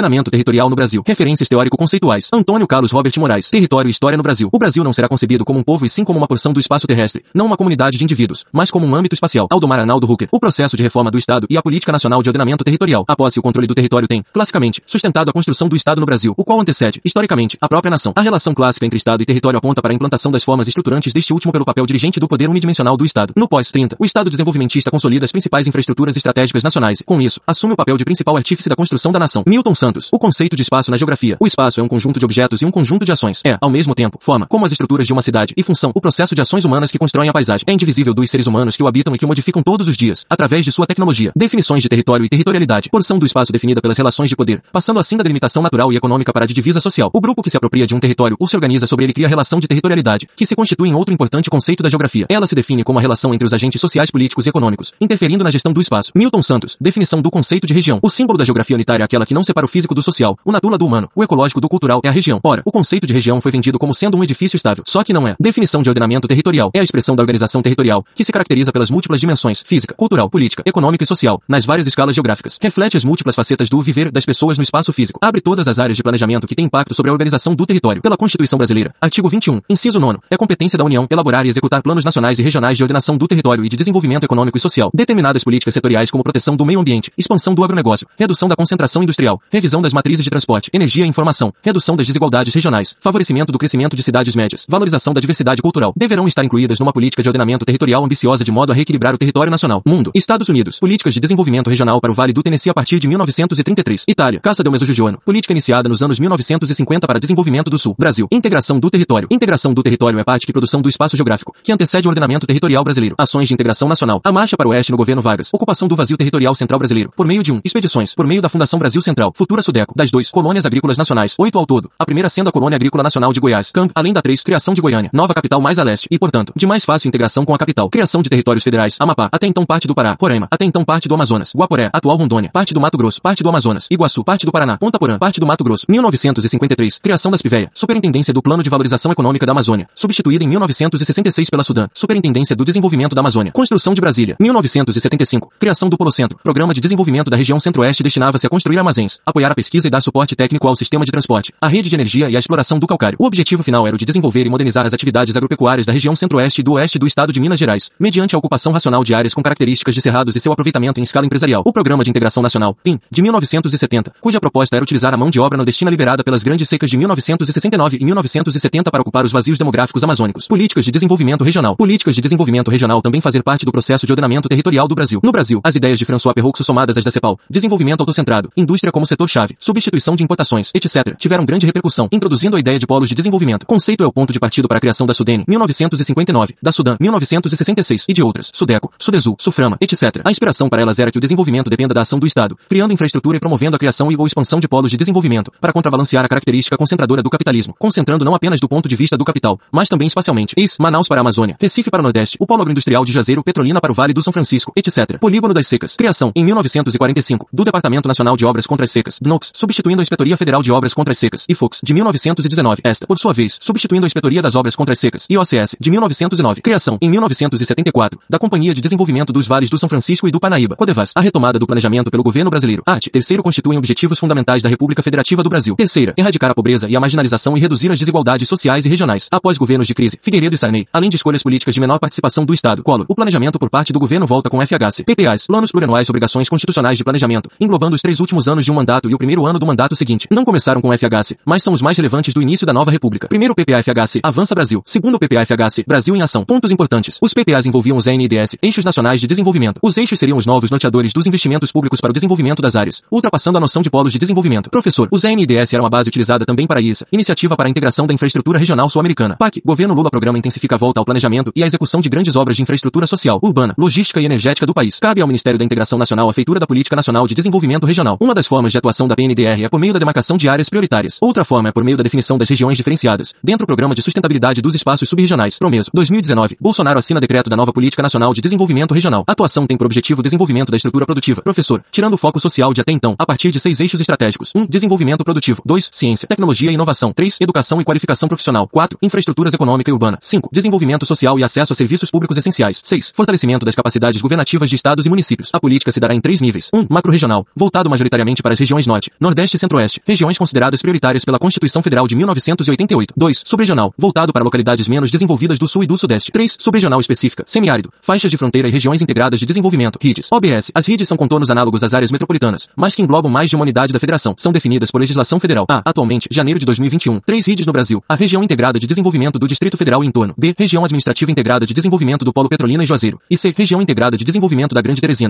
Ordenamento territorial no Brasil. Referências teórico-conceituais. Antônio Carlos Robert Moraes. Território e história no Brasil. O Brasil não será concebido como um povo e sim como uma porção do espaço terrestre, não uma comunidade de indivíduos, mas como um âmbito espacial. Aldomar Arnaldo Hucker. O processo de reforma do Estado e a política nacional de ordenamento territorial. A posse e o controle do território tem, classicamente, sustentado a construção do Estado no Brasil, o qual antecede, historicamente, a própria nação. A relação clássica entre Estado e território aponta para a implantação das formas estruturantes deste último pelo papel dirigente do poder unidimensional do Estado. No pós-30, o Estado desenvolvimentista consolida as principais infraestruturas estratégicas nacionais. Com isso, assume o papel de principal artífice da construção da nação. Milton Santos. O conceito de espaço na geografia. O espaço é um conjunto de objetos e um conjunto de ações. É, ao mesmo tempo, forma, como as estruturas de uma cidade, e função, o processo de ações humanas que constroem a paisagem. É indivisível dos seres humanos que o habitam e que o modificam todos os dias, através de sua tecnologia. Definições de território e territorialidade. Porção do espaço definida pelas relações de poder, passando assim da delimitação natural e econômica para a de divisa social. O grupo que se apropria de um território ou se organiza sobre ele cria a relação de territorialidade, que se constitui em outro importante conceito da geografia. Ela se define como a relação entre os agentes sociais, políticos e econômicos, interferindo na gestão do espaço. Milton Santos. Definição do conceito de região. O símbolo da geografia unitária é aquela que não separa o físico do social, o natula do humano, o ecológico do cultural é a região. Ora, o conceito de região foi vendido como sendo um edifício estável, só que não é. Definição de ordenamento territorial é a expressão da organização territorial, que se caracteriza pelas múltiplas dimensões, física, cultural, política, econômica e social, nas várias escalas geográficas. Reflete as múltiplas facetas do viver das pessoas no espaço físico. Abre todas as áreas de planejamento que têm impacto sobre a organização do território. Pela Constituição Brasileira, artigo 21, inciso 9, é competência da União elaborar e executar planos nacionais e regionais de ordenação do território e de desenvolvimento econômico e social. Determinadas políticas setoriais como proteção do meio ambiente, expansão do agronegócio, redução da concentração industrial, revisão das matrizes de transporte, energia e informação, redução das desigualdades regionais, favorecimento do crescimento de cidades médias, valorização da diversidade cultural, deverão estar incluídas numa política de ordenamento territorial ambiciosa de modo a reequilibrar o território nacional. Mundo. Estados Unidos. Políticas de desenvolvimento regional para o Vale do Tennessee a partir de 1933. Itália. Caça del Mezzogiorno. Política iniciada nos anos 1950 para desenvolvimento do Sul. Brasil. Integração do território. Integração do território é parte que produção do espaço geográfico, que antecede o ordenamento territorial brasileiro. Ações de integração nacional. A marcha para o oeste no governo Vargas. Ocupação do vazio territorial central brasileiro. Por meio de um. Expedições. Por meio da Fundação Brasil Central. Futura Sudeco. Das dois. Colônias agrícolas nacionais. Oito ao todo. A primeira sendo a Colônia Agrícola Nacional de Goiás. Camp. Além da três. Criação de Goiânia. Nova capital mais a leste. E, portanto, de mais fácil integração com a capital. Criação de territórios federais. Amapá. Até então parte do Pará. Roraima. Até então parte do Amazonas. Guaporé. Atual Rondônia. Parte do Mato Grosso. Parte do Amazonas. Iguaçu. Parte do Paraná. Ponta Porã. Parte do Mato Grosso. 1953. Criação das PIVEA. Superintendência do Plano de Valorização Econômica da Amazônia. Substituída em 1966 pela Sudã. Superintendência do Desenvolvimento da Amazônia. Construção de Brasília. 1975. Criação do Polo Centro. Programa de Desenvolvimento da região Centro-Oeste destinava-se a construir armazéns, apoiar a pesquisa e dar suporte técnico ao sistema de transporte, a rede de energia e a exploração do calcário. O objetivo final era o de desenvolver e modernizar as atividades agropecuárias da região Centro-Oeste e do Oeste do Estado de Minas Gerais, mediante a ocupação racional de áreas com características de cerrados e seu aproveitamento em escala empresarial. O Programa de Integração Nacional, PIN, de 1970, cuja proposta era utilizar a mão de obra nordestina liberada pelas grandes secas de 1969 e 1970 para ocupar os vazios demográficos amazônicos. Políticas de desenvolvimento regional. Políticas de desenvolvimento regional também fazer parte do processo de ordenamento territorial do Brasil. No Brasil, as ideias de François Perroux somadas às da CEPAL, desenvolvimento autocentrado, indústria como setor-chave, substituição de importações, etc., tiveram grande repercussão, introduzindo a ideia de polos de desenvolvimento. Conceito é o ponto de partido para a criação da Sudene, 1959, da Sudã, 1966, e de outras, Sudeco, Sudesul, Suframa, etc. A inspiração para elas era que o desenvolvimento dependa da ação do Estado, criando infraestrutura e promovendo a criação e ou expansão de polos de desenvolvimento, para contrabalancear a característica concentradora do capitalismo, concentrando não apenas do ponto de vista do capital, mas também espacialmente. Eis, Manaus para a Amazônia, Recife para o Nordeste, o polo agroindustrial de Jazeiro, Petrolina para o Vale do São Francisco, etc. Polígono das Secas. Criação, em 1945, do Departamento Nacional de Obras contra as Secas, DNOX, substituindo a Inspetoria Federal de Obras contra as Secas, IFOX, de 1919. Esta, por sua vez, substituindo a Inspetoria das Obras contra as Secas, IOCS, de 1909. Criação, em 1974, da Companhia de Desenvolvimento dos Vales do São Francisco e do Panaíba, Codevas. A retomada do planejamento pelo governo brasileiro. Art. Terceiro constituem objetivos fundamentais da República Federativa do Brasil. Terceira, erradicar a pobreza e a marginalização e reduzir as desigualdades sociais e regionais. Após governos de crise, Figueiredo e Sarney, além de escolhas políticas de menor participação do Estado, Collor, o planejamento por parte do governo volta com FHC. PPAs, planos plurianuais obrigações constitucionais de planejamento, englobando os três últimos anos de um mandato e o primeiro ano do mandato seguinte. Não começaram com FHC, mas são os mais relevantes do início da nova república. Primeiro PPA-FHC, Avança Brasil. Segundo PPA-FHC, Brasil em Ação. Pontos importantes. Os PPAs envolviam os NIDS, Eixos Nacionais de Desenvolvimento. Os eixos seriam os novos norteadores dos investimentos públicos para o desenvolvimento das áreas, ultrapassando a noção de polos de desenvolvimento. Professor, os NIDS eram a base utilizada também para ISA, Iniciativa para a Integração da Infraestrutura Regional Sul-Americana. PAC, Governo Lula Programa intensifica a volta ao planejamento e à execução de grandes obras de infraestrutura social, urbana, logística e energética do país. Cabe ao Ministério da Integração Nacional a feitura da Política Nacional de Desenvolvimento Regional. Uma das formas de atuação da PNDR é por meio da demarcação de áreas prioritárias. Outra forma é por meio da definição das regiões diferenciadas, dentro do Programa de Sustentabilidade dos Espaços Subregionais. Promeso. 2019. Bolsonaro assina decreto da nova Política Nacional de Desenvolvimento Regional. A atuação tem por objetivo o desenvolvimento da estrutura produtiva. Professor, tirando o foco social de até então, a partir de seis eixos estratégicos. 1. Um, desenvolvimento produtivo. 2. Ciência, tecnologia e inovação. 3. Educação e qualificação profissional. 4. Infraestruturas econômica e urbana. 5. Desenvolvimento social e acesso a serviços públicos essenciais. 6. Fortalecimento das capacidades governativas de estados e municípios. A política se dará em três níveis. 1. Um, macro-regional, voltado majoritariamente para as regiões Norte, Nordeste e Centro-Oeste, regiões consideradas prioritárias pela Constituição Federal de 1988. 2. Subregional, voltado para localidades menos desenvolvidas do Sul e do Sudeste. 3. Subregional específica, semiárido, faixas de fronteira e regiões integradas de desenvolvimento, RIDs. OBS. As RIDs são contornos análogos às áreas metropolitanas, mas que englobam mais de uma unidade da federação. São definidas por legislação federal. A. Atualmente, janeiro de 2021. 3 RIDs no Brasil. A região integrada de desenvolvimento do Distrito Federal e entorno. B. Região administrativa integrada de desenvolvimento do Polo Petrolina e Juazeiro. E C. Região integrada de desenvolvimento da Grande Teresina.